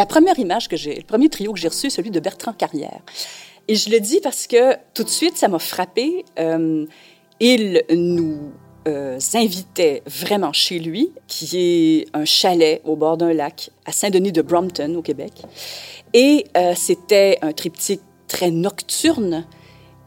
La première image que j'ai, le premier trio que j'ai reçu, celui de Bertrand Carrière. Et je le dis parce que tout de suite, ça m'a frappé. Euh, il nous euh, invitait vraiment chez lui, qui est un chalet au bord d'un lac à Saint-Denis de Brompton, au Québec. Et euh, c'était un triptyque très nocturne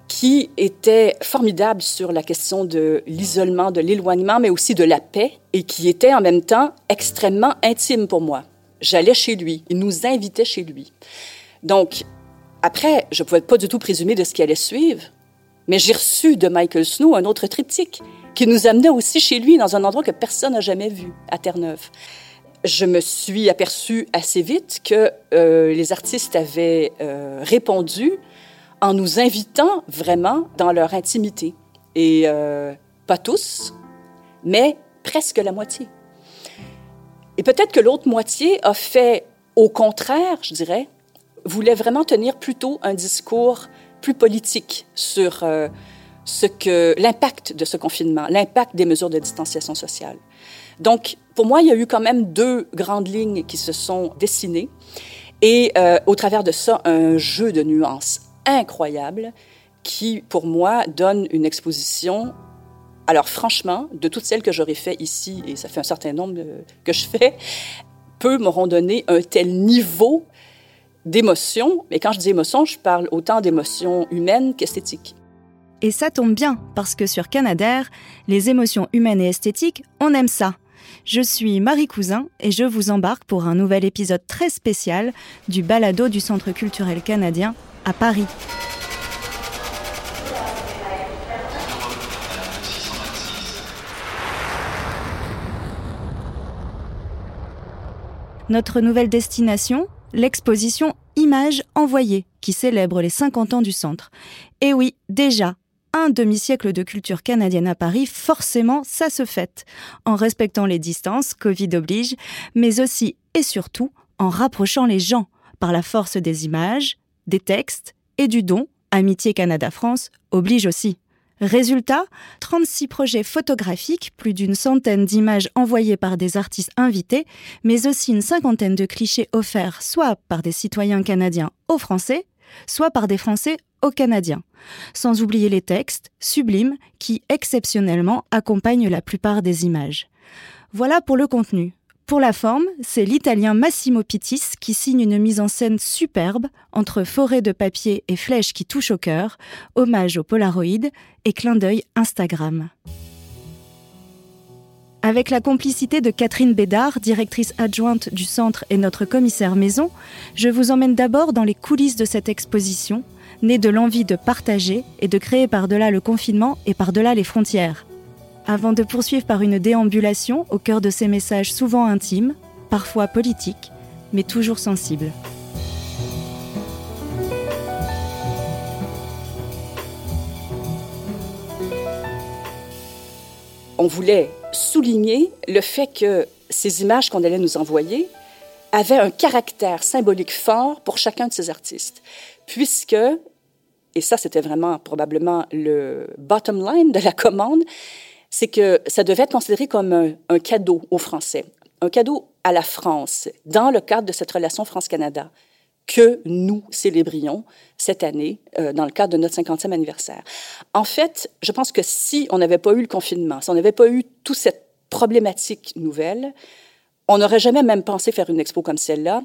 qui était formidable sur la question de l'isolement, de l'éloignement, mais aussi de la paix, et qui était en même temps extrêmement intime pour moi. J'allais chez lui, il nous invitait chez lui. Donc, après, je ne pouvais pas du tout présumer de ce qui allait suivre, mais j'ai reçu de Michael Snow un autre triptyque qui nous amenait aussi chez lui dans un endroit que personne n'a jamais vu, à Terre-Neuve. Je me suis aperçue assez vite que euh, les artistes avaient euh, répondu en nous invitant vraiment dans leur intimité. Et euh, pas tous, mais presque la moitié. Et peut-être que l'autre moitié a fait au contraire, je dirais, voulait vraiment tenir plutôt un discours plus politique sur euh, ce que l'impact de ce confinement, l'impact des mesures de distanciation sociale. Donc, pour moi, il y a eu quand même deux grandes lignes qui se sont dessinées et euh, au travers de ça, un jeu de nuances incroyable qui, pour moi, donne une exposition. Alors, franchement, de toutes celles que j'aurais fait ici, et ça fait un certain nombre que je fais, peu m'auront donné un tel niveau d'émotion. Mais quand je dis émotion, je parle autant d'émotions humaines qu'esthétiques. Et ça tombe bien, parce que sur Canadair, les émotions humaines et esthétiques, on aime ça. Je suis Marie Cousin et je vous embarque pour un nouvel épisode très spécial du balado du Centre culturel canadien à Paris. Notre nouvelle destination, l'exposition Images envoyées, qui célèbre les 50 ans du centre. Et oui, déjà, un demi-siècle de culture canadienne à Paris, forcément, ça se fête, en respectant les distances, Covid oblige, mais aussi et surtout en rapprochant les gens par la force des images, des textes et du don, Amitié Canada-France oblige aussi. Résultat, 36 projets photographiques, plus d'une centaine d'images envoyées par des artistes invités, mais aussi une cinquantaine de clichés offerts soit par des citoyens canadiens aux Français, soit par des Français aux Canadiens. Sans oublier les textes, sublimes, qui exceptionnellement accompagnent la plupart des images. Voilà pour le contenu. Pour la forme, c'est l'italien Massimo Pittis qui signe une mise en scène superbe entre forêt de papier et flèches qui touchent au cœur, hommage au Polaroid et clin d'œil Instagram. Avec la complicité de Catherine Bédard, directrice adjointe du centre et notre commissaire maison, je vous emmène d'abord dans les coulisses de cette exposition, née de l'envie de partager et de créer par-delà le confinement et par-delà les frontières avant de poursuivre par une déambulation au cœur de ces messages souvent intimes, parfois politiques, mais toujours sensibles. On voulait souligner le fait que ces images qu'on allait nous envoyer avaient un caractère symbolique fort pour chacun de ces artistes, puisque, et ça c'était vraiment probablement le bottom line de la commande, c'est que ça devait être considéré comme un, cadeau aux Français, un cadeau à la France, dans le cadre de cette relation France-Canada que nous célébrions cette année euh, dans le cadre de notre 50e anniversaire. En fait, je pense que si on n'avait pas eu le confinement, si on n'avait pas eu toute cette problématique nouvelle, on n'aurait jamais même pensé faire une expo comme celle-là.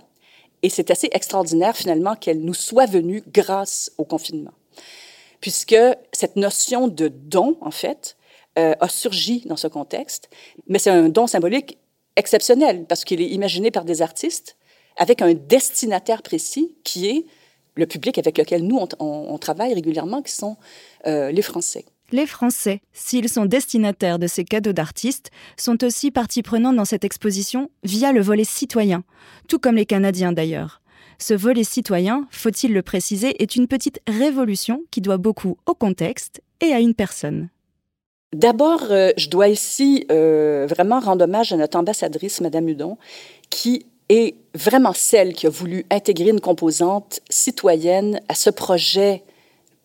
Et c'est assez extraordinaire finalement qu'elle nous soit venue grâce au confinement. Puisque cette notion de don, en fait, euh, a surgi dans ce contexte, mais c'est un don symbolique exceptionnel parce qu'il est imaginé par des artistes avec un destinataire précis qui est le public avec lequel nous, on, travaille régulièrement, qui sont euh, les Français. Les Français, s'ils sont destinataires de ces cadeaux d'artistes, sont aussi partie prenante dans cette exposition via le volet citoyen, tout comme les Canadiens d'ailleurs. Ce volet citoyen, faut-il le préciser, est une petite révolution qui doit beaucoup au contexte et à une personne. D'abord, euh, je dois ici euh, vraiment rendre hommage à notre ambassadrice, Madame Hudon, qui est vraiment celle qui a voulu intégrer une composante citoyenne à ce projet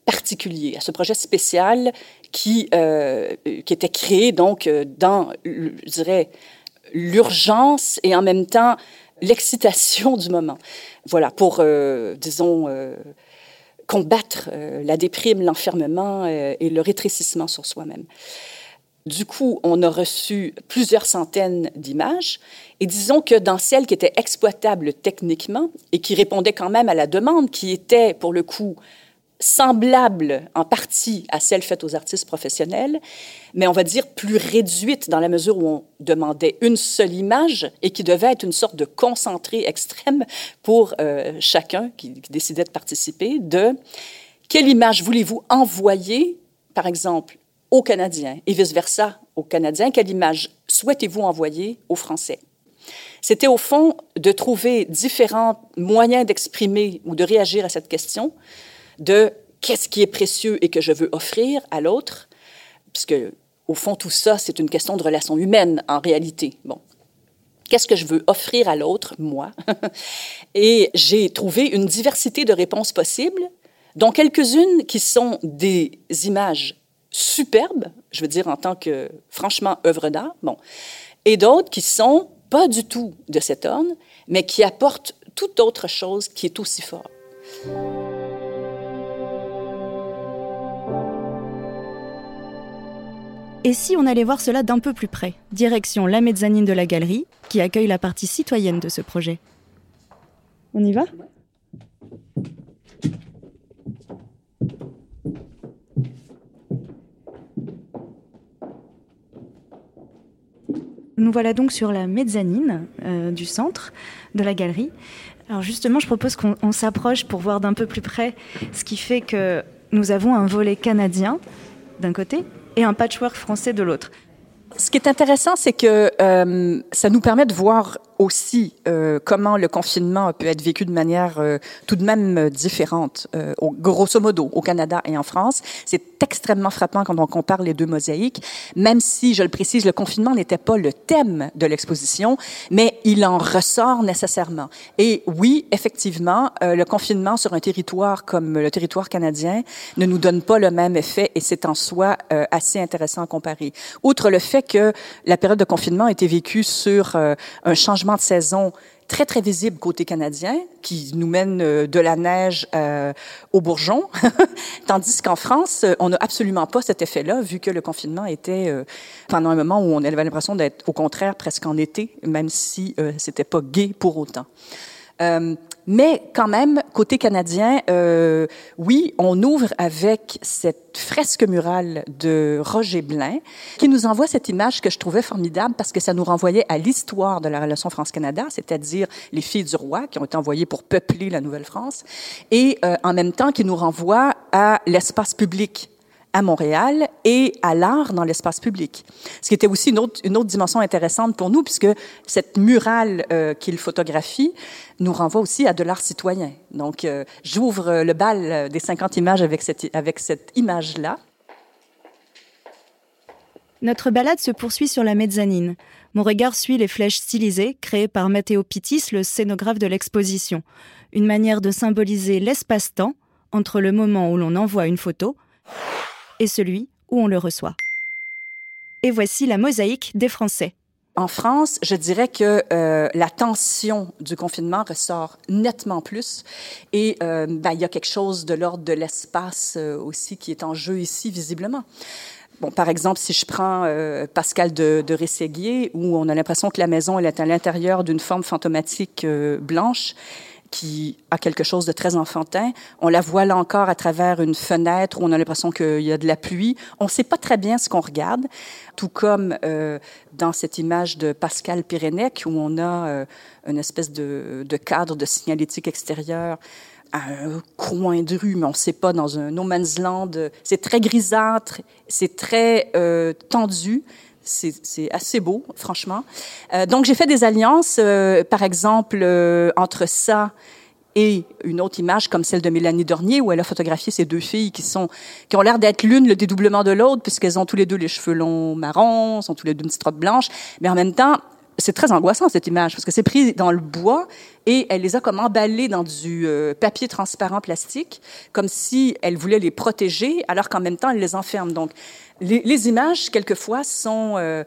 particulier, à ce projet spécial qui, euh, qui était créé donc dans, je dirais, l'urgence et en même temps l'excitation du moment. Voilà, pour, disons, combattre euh, la déprime, l'enfermement et le rétrécissement sur soi-même. Du coup, on a reçu plusieurs centaines d'images et disons que dans celles qui étaient exploitables techniquement et qui répondaient quand même à la demande, qui était pour le coup semblable en partie à celle faite aux artistes professionnels, mais on va dire plus réduite dans la mesure où on demandait une seule image et qui devait être une sorte de concentré extrême pour euh, chacun qui, qui décidait de participer, de quelle image voulez-vous envoyer, par exemple, aux Canadiens et vice-versa aux Canadiens, quelle image souhaitez-vous envoyer aux Français? C'était au fond de trouver différents moyens d'exprimer ou de réagir à cette question de qu'est-ce qui est précieux et que je veux offrir à l'autre, puisque au fond tout ça c'est une question de relation humaine en réalité. Bon, qu'est-ce que je veux offrir à l'autre, moi? Et j'ai trouvé une diversité de réponses possibles, dont quelques-unes qui sont des images superbes, je veux dire en tant que, franchement, œuvre d'art, bon, et d'autres qui sont pas du tout de cet ordre, mais qui apportent toute autre chose qui est aussi fort. Et si on allait voir cela d'un peu plus près Direction la mezzanine de la galerie, qui accueille la partie citoyenne de ce projet. On y va? Nous voilà donc sur la mezzanine euh, du centre de la galerie. Alors justement, je propose qu'on s'approche pour voir d'un peu plus près ce qui fait que nous avons un volet canadien d'un côté et un patchwork français de l'autre. Ce qui est intéressant, c'est que euh, ça nous permet de voir aussi euh, comment le confinement peut être vécu de manière euh, tout de même euh, différente, euh, grosso modo, au Canada et en France. C'est extrêmement frappant quand on compare les deux mosaïques, même si, je le précise, le confinement n'était pas le thème de l'exposition, mais il en ressort nécessairement. Et oui, effectivement, euh, le confinement sur un territoire comme le territoire canadien ne nous donne pas le même effet et c'est en soi assez intéressant à comparer. Outre le fait que la période de confinement a été vécue sur un changement de saison très, très visible côté canadien, qui nous mène euh, de la neige euh, au bourgeon, tandis qu'en France, on n'a absolument pas cet effet-là, vu que le confinement était euh, pendant un moment où on avait l'impression d'être au contraire presque en été, même si euh, c'était pas gai pour autant. Euh, mais quand même, côté canadien, euh, oui, on ouvre avec cette fresque murale de Roger Blin, qui nous envoie cette image que je trouvais formidable parce que ça nous renvoyait à l'histoire de la relation France-Canada, c'est-à-dire les filles du roi qui ont été envoyées pour peupler la Nouvelle-France, et euh, en même temps qui nous renvoie à l'espace public à Montréal et à l'art dans l'espace public. Ce qui était aussi une autre, dimension intéressante pour nous, puisque cette murale euh, qu'il photographie nous renvoie aussi à de l'art citoyen. Donc, euh, j'ouvre le bal des 50 images avec cette, avec cette image-là. Notre balade se poursuit sur la mezzanine. Mon regard suit les flèches stylisées créées par Matteo Pitis, le scénographe de l'exposition. Une manière de symboliser l'espace-temps entre le moment où l'on envoie une photo et celui où on le reçoit. Et voici la mosaïque des Français. En France, je dirais que euh, la tension du confinement ressort nettement plus et euh, ben, il y a quelque chose de l'ordre de l'espace euh, aussi qui est en jeu ici visiblement. Bon, par exemple, si je prends Pascal de, de Rességuier, où on a l'impression que la maison elle est à l'intérieur d'une forme fantomatique blanche, qui a quelque chose de très enfantin. On la voit là encore à travers une fenêtre où on a l'impression qu'il y a de la pluie. On ne sait pas très bien ce qu'on regarde, tout comme euh, dans cette image de Pascal Pyrénèque où on a euh, une espèce de, de cadre de signalétique extérieure à un coin de rue, mais on ne sait pas, dans un no man's land. C'est très grisâtre, c'est très euh, tendu c'est assez beau, franchement. Euh, donc, j'ai fait des alliances, euh, par exemple, euh, entre ça et une autre image comme celle de Mélanie Dornier, où elle a photographié ces deux filles qui sont qui ont l'air d'être l'une le dédoublement de l'autre, puisqu'elles ont tous les deux les cheveux longs marrons, sont tous les deux une petite robe blanche, mais en même temps, c'est très angoissant cette image parce que c'est pris dans le bois et elle les a comme emballés dans du euh, papier transparent plastique, comme si elle voulait les protéger, alors qu'en même temps elle les enferme. Donc les, images quelquefois sont euh,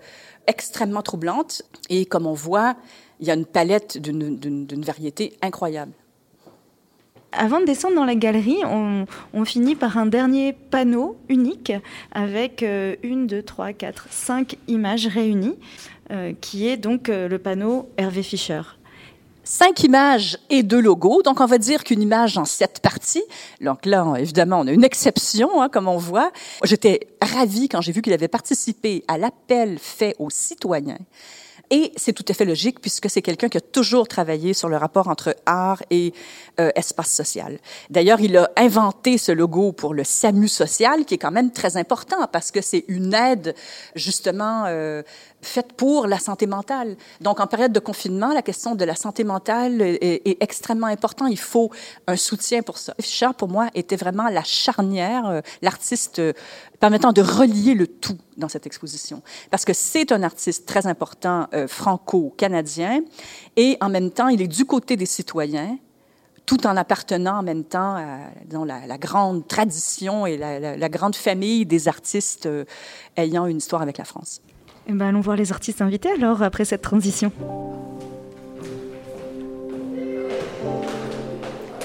extrêmement troublantes et comme on voit, il y a une palette d'une variété incroyable. Avant de descendre dans la galerie, on, finit par un dernier panneau unique avec euh, une, deux, trois, quatre, cinq images réunies, euh, qui est donc le panneau Hervé Fischer cinq images et deux logos. Donc, on va dire qu'une image en sept parties. Donc là, évidemment, on a une exception, hein, comme on voit. J'étais ravie quand j'ai vu qu'il avait participé à l'appel fait aux citoyens et c'est tout à fait logique puisque c'est quelqu'un qui a toujours travaillé sur le rapport entre art et euh, espace social. D'ailleurs, il a inventé ce logo pour le SAMU social, qui est quand même très important parce que c'est une aide justement euh, faite pour la santé mentale. Donc, en période de confinement, la question de la santé mentale est, est extrêmement importante. Il faut un soutien pour ça. Fischer, pour moi, était vraiment la charnière, euh, l'artiste permettant de relier le tout dans cette exposition. Parce que c'est un artiste très important euh, franco-canadien et en même temps, il est du côté des citoyens tout en appartenant en même temps à la, grande tradition et la, grande famille des artistes ayant une histoire avec la France. Eh ben, allons voir les artistes invités alors après cette transition.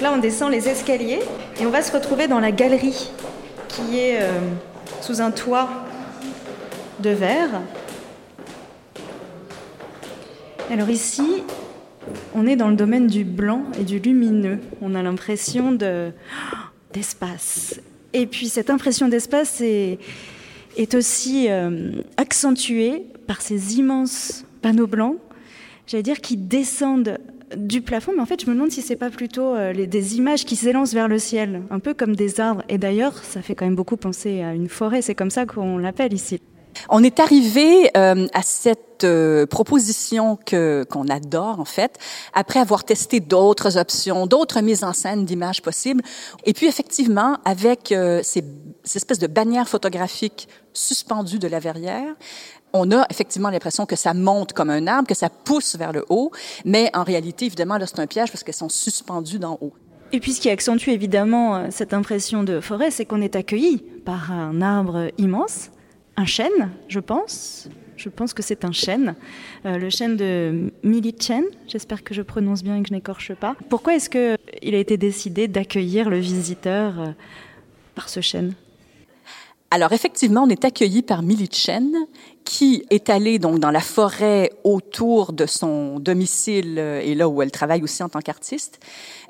Là, on descend les escaliers et on va se retrouver dans la galerie qui est euh, sous un toit de verre. Alors ici, on est dans le domaine du blanc et du lumineux. On a l'impression de d'espace. Et puis cette impression d'espace est aussi euh, accentué par ces immenses panneaux blancs, j'allais dire, qui descendent du plafond, mais en fait, je me demande si c'est pas plutôt euh, des images qui s'élancent vers le ciel, un peu comme des arbres. Et d'ailleurs, ça fait quand même beaucoup penser à une forêt, c'est comme ça qu'on l'appelle ici. On est arrivé euh, à cette euh, proposition qu'on adore en fait après avoir testé d'autres options, d'autres mises en scène d'images possibles. Et puis effectivement, avec euh, ces, ces, espèces de bannières photographiques suspendues de la verrière, on a effectivement l'impression que ça monte comme un arbre, que ça pousse vers le haut, mais en réalité, évidemment, là, c'est un piège parce qu'elles sont suspendues d'en haut. Et puis ce qui accentue évidemment cette impression de forêt, c'est qu'on est accueilli par un arbre immense un chêne, je pense. Je pense que c'est un chêne, euh, le chêne de Chen. J'espère que je prononce bien et que je n'écorche pas. Pourquoi est-ce qu'il a été décidé d'accueillir le visiteur euh, par ce chêne? Alors effectivement, on est accueilli par Chen, qui est allée donc dans la forêt autour de son domicile euh, et là où elle travaille aussi en tant qu'artiste.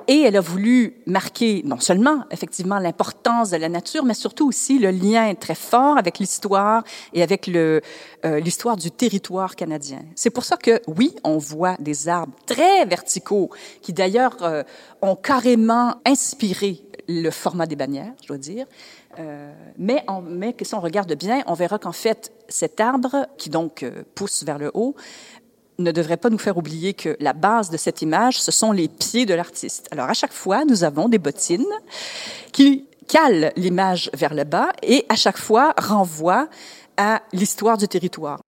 Et elle a voulu marquer non seulement effectivement l'importance de la nature, mais surtout aussi le lien très fort avec l'histoire et avec euh, l'histoire du territoire canadien. C'est pour ça que oui, on voit des arbres très verticaux qui d'ailleurs euh, ont carrément inspiré le format des bannières, je dois dire. Euh, mais, on, mais si on regarde bien, on verra qu'en fait, cet arbre, qui donc euh, pousse vers le haut, ne devrait pas nous faire oublier que la base de cette image, ce sont les pieds de l'artiste. Alors, à chaque fois, nous avons des bottines qui calent l'image vers le bas et à chaque fois renvoient à l'histoire du territoire.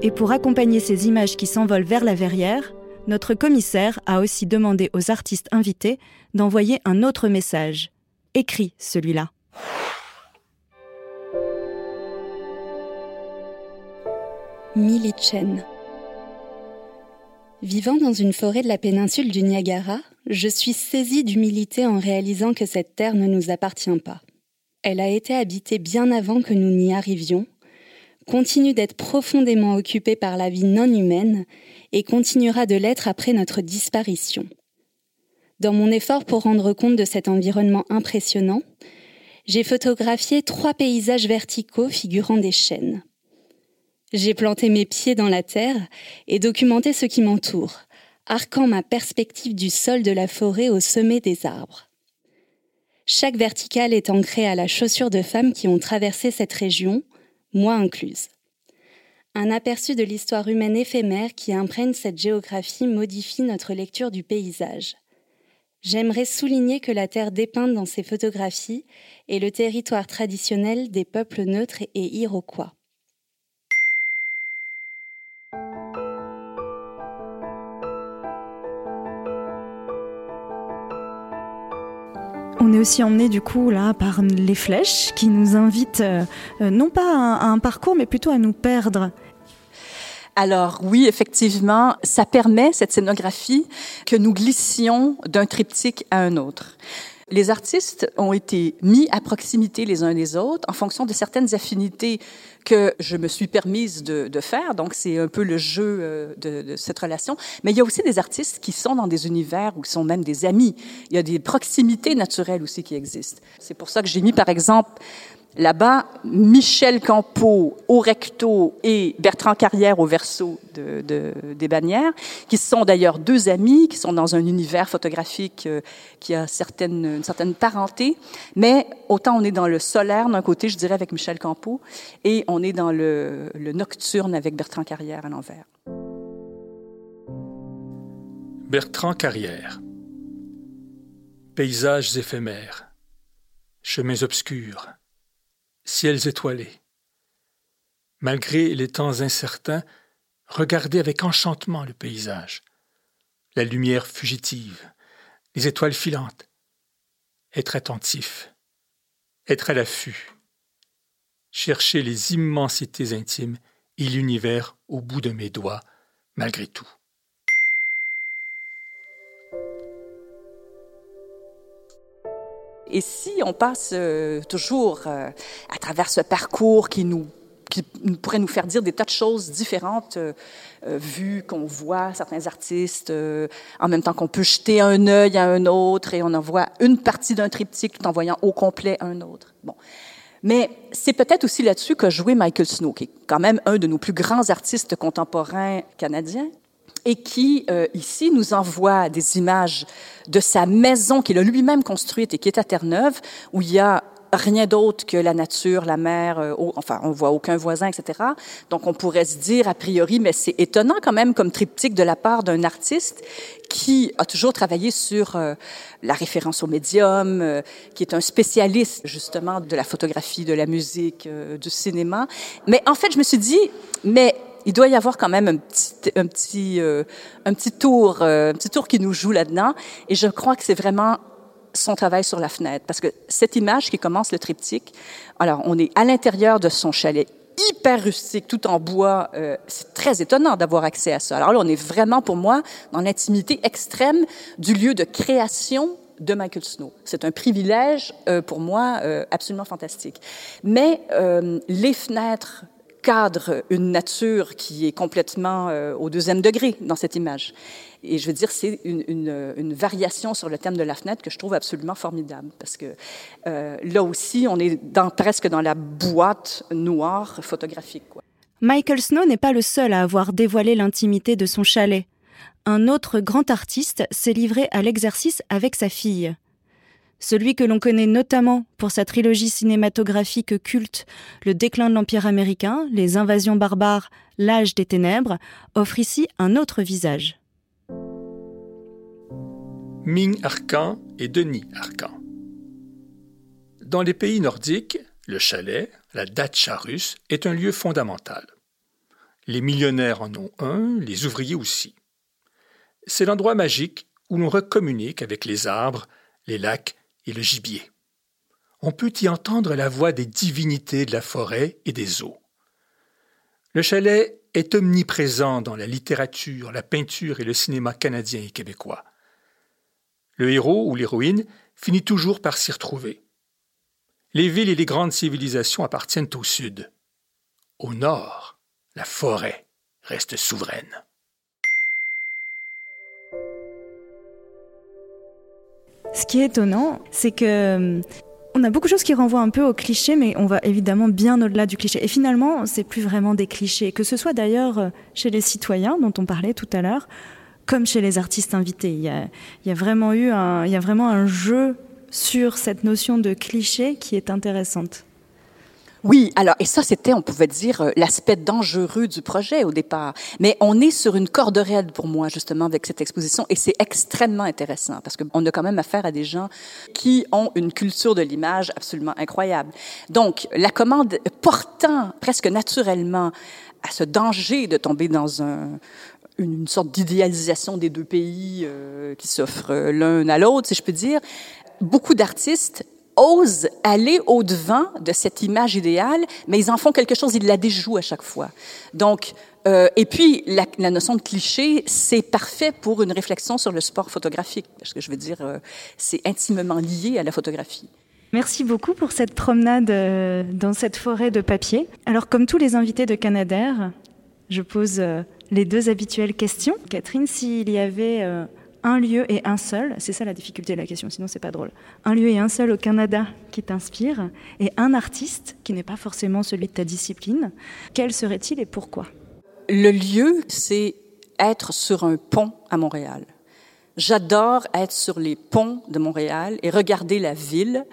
Et pour accompagner ces images qui s'envolent vers la verrière, notre commissaire a aussi demandé aux artistes invités d'envoyer un autre message. Écrit celui-là. Vivant dans une forêt de la péninsule du Niagara, je suis saisie d'humilité en réalisant que cette terre ne nous appartient pas. Elle a été habitée bien avant que nous n'y arrivions, continue d'être profondément occupée par la vie non humaine et continuera de l'être après notre disparition. Dans mon effort pour rendre compte de cet environnement impressionnant, j'ai photographié trois paysages verticaux figurant des chênes. J'ai planté mes pieds dans la terre et documenté ce qui m'entoure, arquant ma perspective du sol de la forêt au sommet des arbres. Chaque verticale est ancrée à la chaussure de femmes qui ont traversé cette région, moi incluse. Un aperçu de l'histoire humaine éphémère qui imprègne cette géographie modifie notre lecture du paysage. J'aimerais souligner que la terre dépeinte dans ces photographies est le territoire traditionnel des peuples neutres et iroquois. On est aussi emmené du coup là par les flèches qui nous invitent euh, euh, non pas à un, parcours mais plutôt à nous perdre. Alors oui, effectivement, ça permet, cette scénographie, que nous glissions d'un triptyque à un autre. Les artistes ont été mis à proximité les uns des autres en fonction de certaines affinités que je me suis permise de, de faire. Donc, c'est un peu le jeu euh, de, de, cette relation. Mais il y a aussi des artistes qui sont dans des univers où ils sont même des amis. Il y a des proximités naturelles aussi qui existent. C'est pour ça que j'ai mis, par exemple, Là-bas, Michel Campeau au recto et Bertrand Carrière au verso de, de, des bannières, qui sont d'ailleurs deux amis, qui sont dans un univers photographique euh, qui a une certaine parenté. Mais autant on est dans le solaire d'un côté, je dirais, avec Michel Campeau, et on est dans le nocturne avec Bertrand Carrière à l'envers. Bertrand Carrière. Paysages éphémères. Chemins obscurs ciels étoilés. Malgré les temps incertains, regardez avec enchantement le paysage, la lumière fugitive, les étoiles filantes. Être attentif, être à l'affût, chercher les immensités intimes et l'univers au bout de mes doigts, malgré tout. Et si on passe euh, toujours euh, à travers ce parcours qui nous pourrait nous faire dire des tas de choses différentes, euh vu qu'on voit certains artistes en même temps qu'on peut jeter un œil à un autre et on en voit une partie d'un triptyque tout en voyant au complet un autre. Bon. Mais c'est peut-être aussi là-dessus que joué Michael Snow, qui est quand même un de nos plus grands artistes contemporains canadiens et qui, euh, ici, nous envoie des images de sa maison qu'il a lui-même construite et qui est à Terre-Neuve, où il y a rien d'autre que la nature, la mer, euh, enfin, on voit aucun voisin, etc. Donc, on pourrait se dire, a priori, mais c'est étonnant quand même comme triptyque de la part d'un artiste qui a toujours travaillé sur euh, la référence au médium, euh, qui est un spécialiste, justement, de la photographie, de la musique, du cinéma. Mais en fait, je me suis dit, mais il doit y avoir quand même un petit, un petit, euh, un petit tour, euh, un petit tour qui nous joue là-dedans. Et je crois que c'est vraiment son travail sur la fenêtre, parce que cette image qui commence le triptyque, alors on est à l'intérieur de son chalet hyper rustique, tout en bois. Euh, c'est très étonnant d'avoir accès à ça. Alors là, on est vraiment, pour moi, dans l'intimité extrême du lieu de création de Michael Snow. C'est un privilège pour moi absolument fantastique. Mais les fenêtres cadre une nature qui est complètement euh, au deuxième degré dans cette image. Et je veux dire, c'est une, variation sur le thème de la fenêtre que je trouve absolument formidable, parce que euh, là aussi, on est presque dans la boîte noire photographique. Michael Snow n'est pas le seul à avoir dévoilé l'intimité de son chalet. Un autre grand artiste s'est livré à l'exercice avec sa fille. Celui que l'on connaît notamment pour sa trilogie cinématographique culte Le déclin de l'Empire américain, Les invasions barbares, L'âge des ténèbres, offre ici un autre visage. Ming Arcan et Denis Arcan. Dans les pays nordiques, le chalet, la datcha russe, est un lieu fondamental. Les millionnaires en ont un, les ouvriers aussi. C'est l'endroit magique où l'on recommunique avec les arbres, les lacs et le gibier. On peut y entendre la voix des divinités de la forêt et des eaux. Le chalet est omniprésent dans la littérature, la peinture et le cinéma canadien et québécois. Le héros ou l'héroïne finit toujours par s'y retrouver. Les villes et les grandes civilisations appartiennent au sud. Au nord, la forêt reste souveraine. Ce qui est étonnant, c'est que euh, on a beaucoup de choses qui renvoient un peu au cliché, mais on va évidemment bien au-delà du cliché. Et finalement, c'est plus vraiment des clichés, que ce soit d'ailleurs euh, chez les citoyens dont on parlait tout à l'heure, comme chez les artistes invités. Il y a, vraiment eu il y a vraiment un jeu sur cette notion de cliché qui est intéressante. Oui, alors, et ça, c'était, on pouvait dire, euh, l'aspect dangereux du projet au départ. Mais on est sur une corde raide pour moi, justement, avec cette exposition, et c'est extrêmement intéressant, parce qu'on a quand même affaire à des gens qui ont une culture de l'image absolument incroyable. Donc, la commande portant presque naturellement à ce danger de tomber dans un, une, sorte d'idéalisation des deux pays euh, qui s'offrent l'un à l'autre, si je peux dire, beaucoup d'artistes osent aller au-devant de cette image idéale, mais ils en font quelque chose, ils la déjouent à chaque fois. Donc, euh, et puis, la, notion de cliché, c'est parfait pour une réflexion sur le sport photographique, parce que je veux dire, euh, c'est intimement lié à la photographie. Merci beaucoup pour cette promenade euh, dans cette forêt de papier. Alors, comme tous les invités de Canadair, je pose les deux habituelles questions. Catherine, s'il y avait un lieu et un seul, c'est ça la difficulté de la question, sinon c'est pas drôle. Un lieu et un seul au Canada qui t'inspire et un artiste qui n'est pas forcément celui de ta discipline, quel serait-il et pourquoi? Le lieu, c'est être sur un pont à Montréal. J'adore être sur les ponts de Montréal et regarder la ville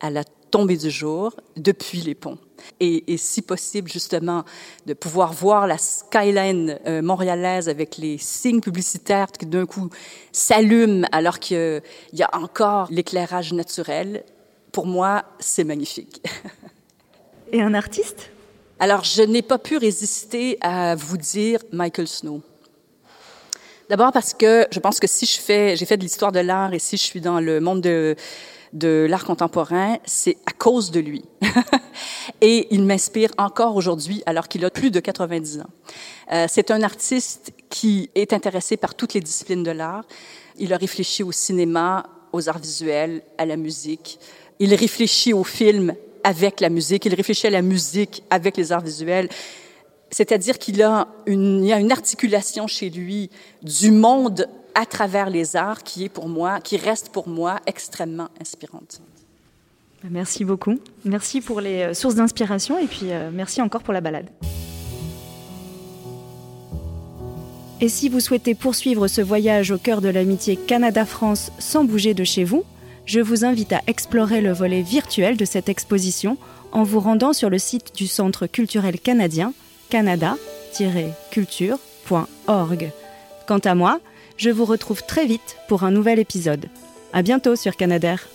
à la tombée du jour depuis les ponts. Et, et si possible, justement, de pouvoir voir la skyline euh, montréalaise avec les signes publicitaires qui d'un coup s'allument alors qu'il y a encore l'éclairage naturel, pour moi, c'est magnifique. Et un artiste? Alors, je n'ai pas pu résister à vous dire Michael Snow. D'abord parce que je pense que si je fais, j'ai fait de l'histoire de l'art et si je suis dans le monde de, de l'art contemporain, c'est à cause de lui. et il m'inspire encore aujourd'hui alors qu'il a plus de 90 ans. Euh, c'est un artiste qui est intéressé par toutes les disciplines de l'art. Il a réfléchi au cinéma, aux arts visuels, à la musique. Il réfléchit au film avec la musique. Il réfléchit à la musique avec les arts visuels. C'est-à-dire qu'il a une, il y a une articulation chez lui du monde à travers les arts qui est pour moi, qui reste pour moi extrêmement inspirante. Merci beaucoup. Merci pour les euh, sources d'inspiration et puis euh, merci encore pour la balade. Et si vous souhaitez poursuivre ce voyage au cœur de l'amitié Canada-France sans bouger de chez vous, je vous invite à explorer le volet virtuel de cette exposition en vous rendant sur le site du Centre culturel canadien canada-culture.org. Quant à moi, je vous retrouve très vite pour un nouvel épisode. À bientôt sur Canadair.